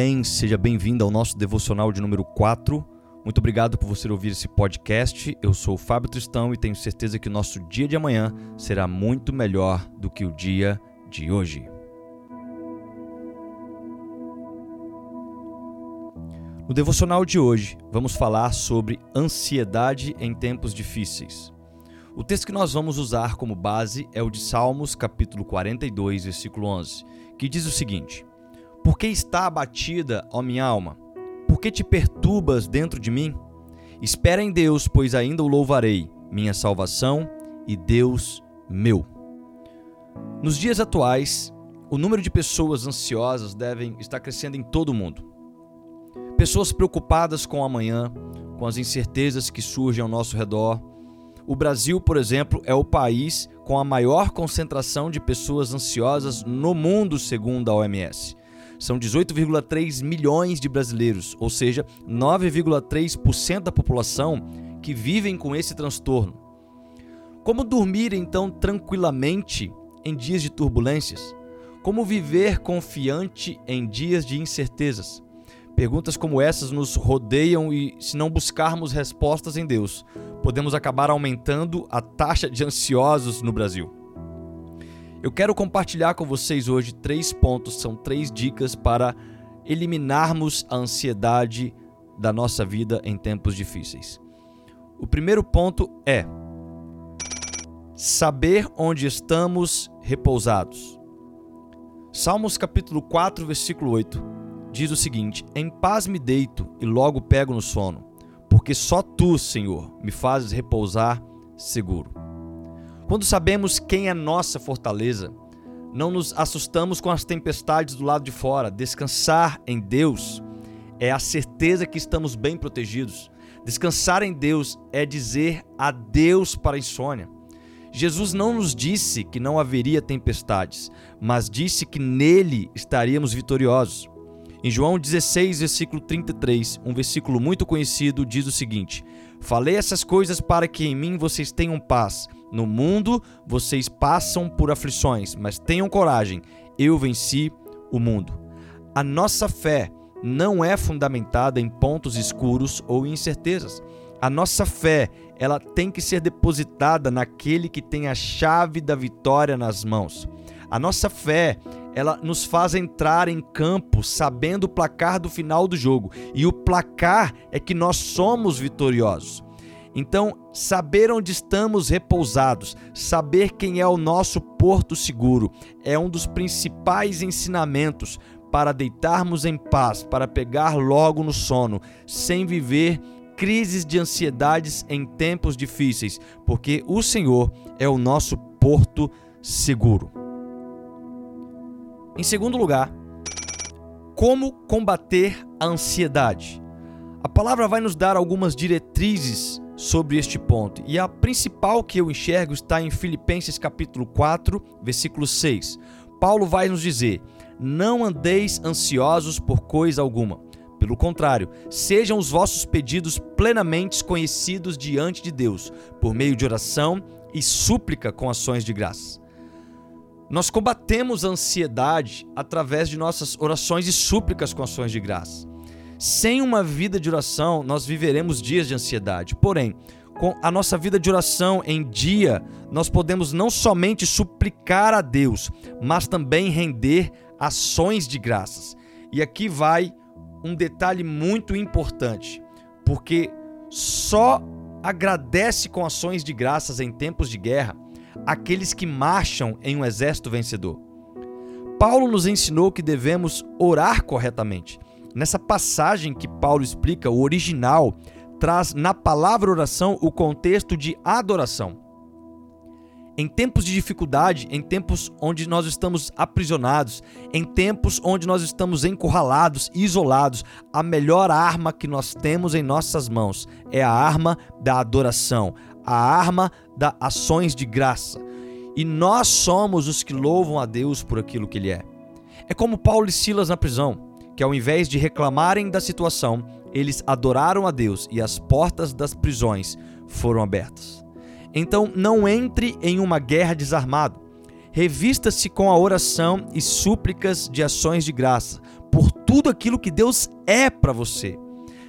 Bem, seja bem-vindo ao nosso devocional de número 4. Muito obrigado por você ouvir esse podcast. Eu sou o Fábio Tristão e tenho certeza que o nosso dia de amanhã será muito melhor do que o dia de hoje. No devocional de hoje, vamos falar sobre ansiedade em tempos difíceis. O texto que nós vamos usar como base é o de Salmos, capítulo 42, versículo 11, que diz o seguinte: Por que está abatida, ó minha alma? Por que te perturbas dentro de mim? Espera em Deus, pois ainda o louvarei, minha salvação e Deus meu. Nos dias atuais, o número de pessoas ansiosas devem estar crescendo em todo o mundo. Pessoas preocupadas com o amanhã, com as incertezas que surgem ao nosso redor, o Brasil, por exemplo, é o país com a maior concentração de pessoas ansiosas no mundo, segundo a OMS. São 18,3 milhões de brasileiros, ou seja, 9,3% da população que vivem com esse transtorno. Como dormir então tranquilamente em dias de turbulências? Como viver confiante em dias de incertezas? Perguntas como essas nos rodeiam e, se não buscarmos respostas em Deus, podemos acabar aumentando a taxa de ansiosos no Brasil. Eu quero compartilhar com vocês hoje três pontos, são três dicas para eliminarmos a ansiedade da nossa vida em tempos difíceis. O primeiro ponto é saber onde estamos repousados. Salmos capítulo 4, versículo 8 diz o seguinte: Em paz me deito e logo pego no sono, porque só tu, Senhor, me fazes repousar seguro. Quando sabemos quem é nossa fortaleza, não nos assustamos com as tempestades do lado de fora. Descansar em Deus é a certeza que estamos bem protegidos. Descansar em Deus é dizer adeus para a insônia. Jesus não nos disse que não haveria tempestades, mas disse que nele estaríamos vitoriosos. Em João 16, versículo 33, um versículo muito conhecido, diz o seguinte: Falei essas coisas para que em mim vocês tenham paz. No mundo vocês passam por aflições, mas tenham coragem, eu venci o mundo. A nossa fé não é fundamentada em pontos escuros ou incertezas. A nossa fé, ela tem que ser depositada naquele que tem a chave da vitória nas mãos. A nossa fé, ela nos faz entrar em campo sabendo o placar do final do jogo. E o placar é que nós somos vitoriosos. Então, saber onde estamos repousados, saber quem é o nosso porto seguro, é um dos principais ensinamentos para deitarmos em paz, para pegar logo no sono, sem viver crises de ansiedades em tempos difíceis, porque o Senhor é o nosso porto seguro. Em segundo lugar, como combater a ansiedade. A palavra vai nos dar algumas diretrizes sobre este ponto, e a principal que eu enxergo está em Filipenses capítulo 4, versículo 6. Paulo vai nos dizer: "Não andeis ansiosos por coisa alguma. Pelo contrário, sejam os vossos pedidos plenamente conhecidos diante de Deus, por meio de oração e súplica com ações de graça." Nós combatemos a ansiedade através de nossas orações e súplicas com ações de graça. Sem uma vida de oração, nós viveremos dias de ansiedade. Porém, com a nossa vida de oração em dia, nós podemos não somente suplicar a Deus, mas também render ações de graças. E aqui vai um detalhe muito importante, porque só agradece com ações de graças em tempos de guerra aqueles que marcham em um exército vencedor. Paulo nos ensinou que devemos orar corretamente. Nessa passagem que Paulo explica, o original traz na palavra oração o contexto de adoração. Em tempos de dificuldade, em tempos onde nós estamos aprisionados, em tempos onde nós estamos encurralados, isolados, a melhor arma que nós temos em nossas mãos é a arma da adoração, a arma das ações de graça. E nós somos os que louvam a Deus por aquilo que Ele é. É como Paulo e Silas na prisão, que ao invés de reclamarem da situação, eles adoraram a Deus e as portas das prisões foram abertas. Então não entre em uma guerra desarmado. Revista-se com a oração e súplicas de ações de graça, por tudo aquilo que Deus é para você.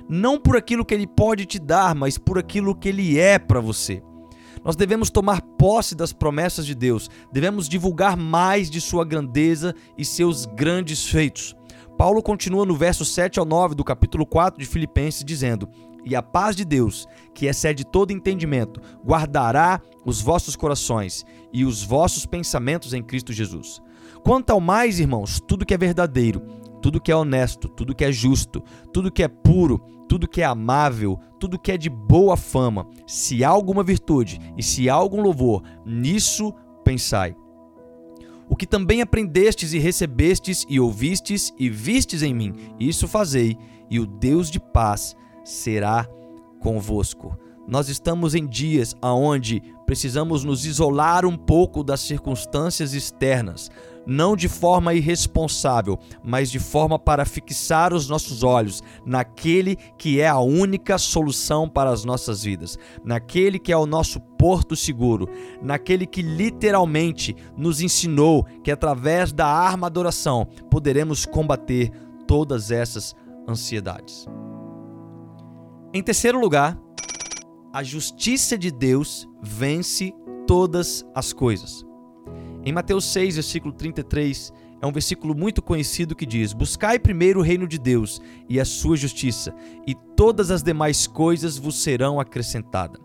Não por aquilo que ele pode te dar, mas por aquilo que ele é para você. Nós devemos tomar posse das promessas de Deus, devemos divulgar mais de sua grandeza e seus grandes feitos. Paulo continua no verso 7 ao 9 do capítulo 4 de Filipenses, dizendo: E a paz de Deus, que excede todo entendimento, guardará os vossos corações e os vossos pensamentos em Cristo Jesus. Quanto ao mais, irmãos, tudo que é verdadeiro, tudo que é honesto, tudo que é justo, tudo que é puro, tudo que é amável, tudo que é de boa fama, se há alguma virtude e se há algum louvor, nisso pensai. O que também aprendestes e recebestes e ouvistes e vistes em mim, isso fazei, e o Deus de paz será convosco. Nós estamos em dias aonde precisamos nos isolar um pouco das circunstâncias externas, não de forma irresponsável, mas de forma para fixar os nossos olhos naquele que é a única solução para as nossas vidas, naquele que é o nosso porto seguro, naquele que literalmente nos ensinou que através da arma da oração poderemos combater todas essas ansiedades. Em terceiro lugar, a justiça de Deus vence todas as coisas. Em Mateus 6, versículo 33, é um versículo muito conhecido que diz: Buscai primeiro o reino de Deus e a sua justiça, e todas as demais coisas vos serão acrescentadas.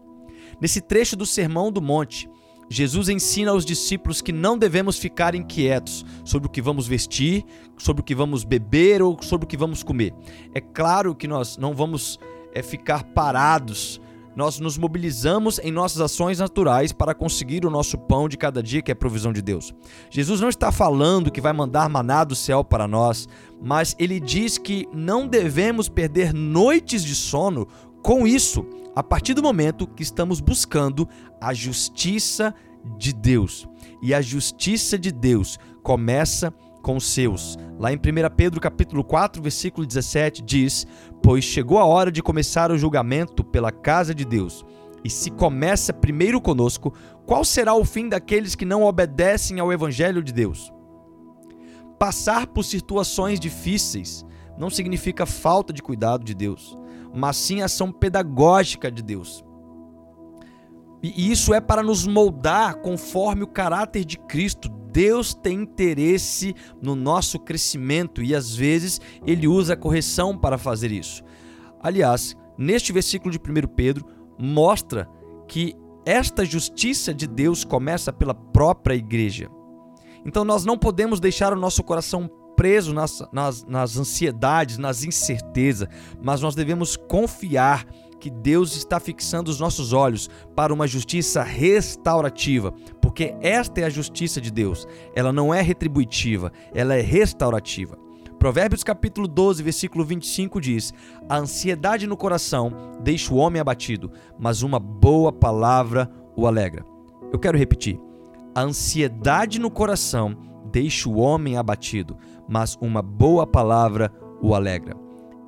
Nesse trecho do Sermão do Monte, Jesus ensina aos discípulos que não devemos ficar inquietos sobre o que vamos vestir, sobre o que vamos beber ou sobre o que vamos comer. É claro que nós não vamos é, ficar parados nós nos mobilizamos em nossas ações naturais para conseguir o nosso pão de cada dia, que é a provisão de Deus. Jesus não está falando que vai mandar maná do céu para nós, mas ele diz que não devemos perder noites de sono com isso, a partir do momento que estamos buscando a justiça de Deus. E a justiça de Deus começa com os seus. Lá em 1 Pedro capítulo 4, versículo 17 diz: "Pois chegou a hora de começar o julgamento pela casa de Deus. E se começa primeiro conosco, qual será o fim daqueles que não obedecem ao evangelho de Deus?" Passar por situações difíceis não significa falta de cuidado de Deus, mas sim ação pedagógica de Deus. E isso é para nos moldar conforme o caráter de Cristo, Deus tem interesse no nosso crescimento e às vezes ele usa a correção para fazer isso. Aliás, neste versículo de 1 Pedro, mostra que esta justiça de Deus começa pela própria igreja. Então nós não podemos deixar o nosso coração preso nas, nas, nas ansiedades, nas incertezas, mas nós devemos confiar que Deus está fixando os nossos olhos para uma justiça restaurativa, porque esta é a justiça de Deus. Ela não é retributiva, ela é restaurativa. Provérbios capítulo 12, versículo 25 diz: A ansiedade no coração deixa o homem abatido, mas uma boa palavra o alegra. Eu quero repetir. A ansiedade no coração deixa o homem abatido, mas uma boa palavra o alegra.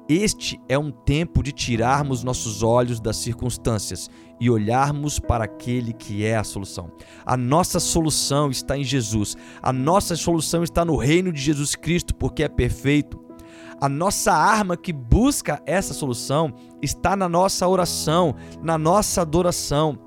Este é um tempo de tirarmos nossos olhos das circunstâncias e olharmos para aquele que é a solução. A nossa solução está em Jesus. A nossa solução está no reino de Jesus Cristo, porque é perfeito. A nossa arma que busca essa solução está na nossa oração, na nossa adoração.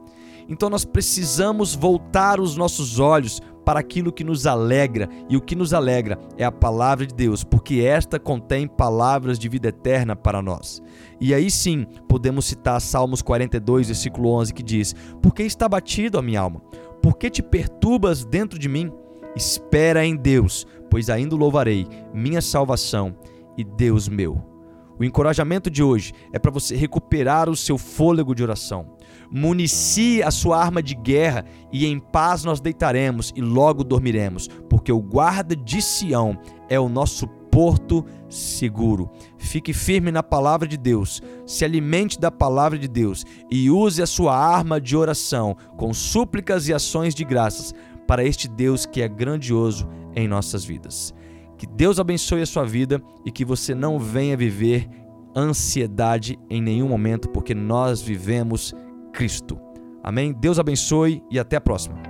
Então nós precisamos voltar os nossos olhos para aquilo que nos alegra, e o que nos alegra é a palavra de Deus, porque esta contém palavras de vida eterna para nós. E aí sim, podemos citar Salmos 42, versículo 11, que diz: Por que está batido a minha alma? Por que te perturbas dentro de mim? Espera em Deus, pois ainda louvarei, minha salvação e Deus meu. O encorajamento de hoje é para você recuperar o seu fôlego de oração municie a sua arma de guerra, e em paz nós deitaremos e logo dormiremos, porque o guarda de Sião é o nosso porto seguro. Fique firme na palavra de Deus, se alimente da palavra de Deus e use a sua arma de oração com súplicas e ações de graças para este Deus que é grandioso em nossas vidas. Que Deus abençoe a sua vida e que você não venha viver ansiedade em nenhum momento, porque nós vivemos Cristo. Amém? Deus abençoe e até a próxima.